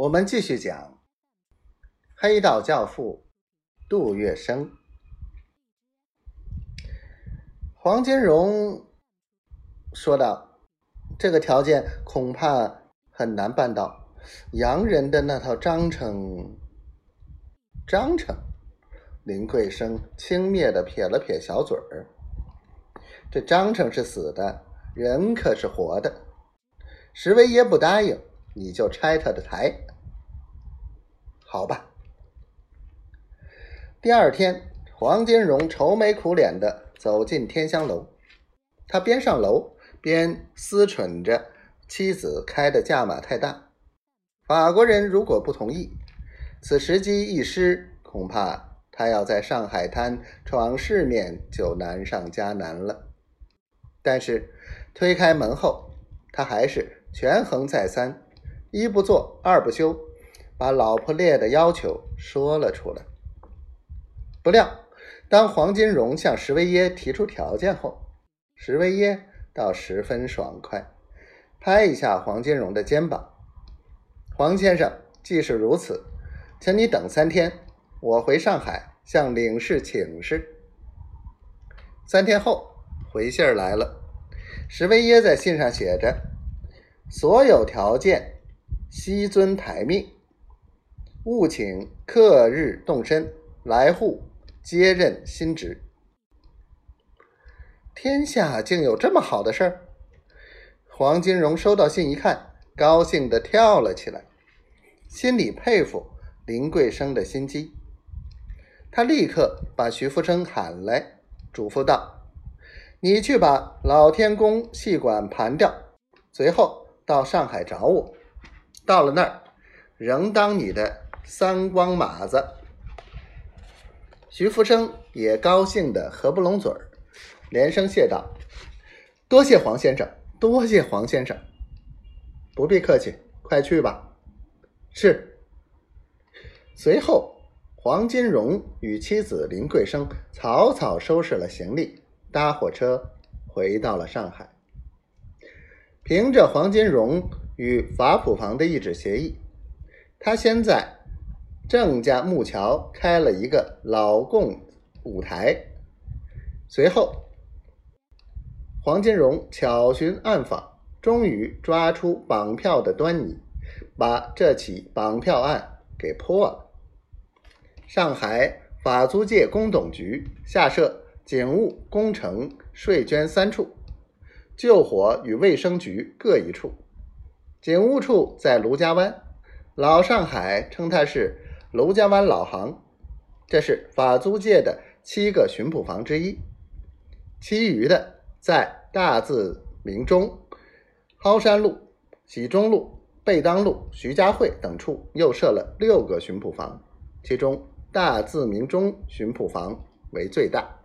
我们继续讲黑道教父杜月笙。黄金荣说道：“这个条件恐怕很难办到。洋人的那套章程，章程。”林桂生轻蔑的撇了撇小嘴儿：“这章程是死的，人可是活的。石维爷不答应，你就拆他的台。”好吧。第二天，黄金荣愁眉苦脸的走进天香楼，他边上楼边思忖着妻子开的价码太大。法国人如果不同意，此时机一失，恐怕他要在上海滩闯世面就难上加难了。但是推开门后，他还是权衡再三，一不做二不休。把老婆列的要求说了出来。不料，当黄金荣向石维耶提出条件后，石维耶倒十分爽快，拍一下黄金荣的肩膀：“黄先生，既是如此，请你等三天，我回上海向领事请示。”三天后，回信儿来了，石维耶在信上写着：“所有条件，悉遵台命。”务请克日动身来沪接任新职。天下竟有这么好的事儿！黄金荣收到信一看，高兴的跳了起来，心里佩服林桂生的心机。他立刻把徐福生喊来，嘱咐道：“你去把老天宫戏馆盘掉，随后到上海找我。到了那儿，仍当你的。”三光马子，徐福生也高兴的合不拢嘴儿，连声谢道：“多谢黄先生，多谢黄先生，不必客气，快去吧。”是。随后，黄金荣与妻子林桂生草草收拾了行李，搭火车回到了上海。凭着黄金荣与法普房的一纸协议，他先在。郑家木桥开了一个老共舞台，随后黄金荣巧寻暗访，终于抓出绑票的端倪，把这起绑票案给破了。上海法租界公董局下设警务、工程、税捐三处，救火与卫生局各一处。警务处在卢家湾，老上海称它是。卢家湾老行，这是法租界的七个巡捕房之一。其余的在大字明中、蒿山路、喜中路、贝当路、徐家汇等处又设了六个巡捕房，其中大字明中巡捕房为最大。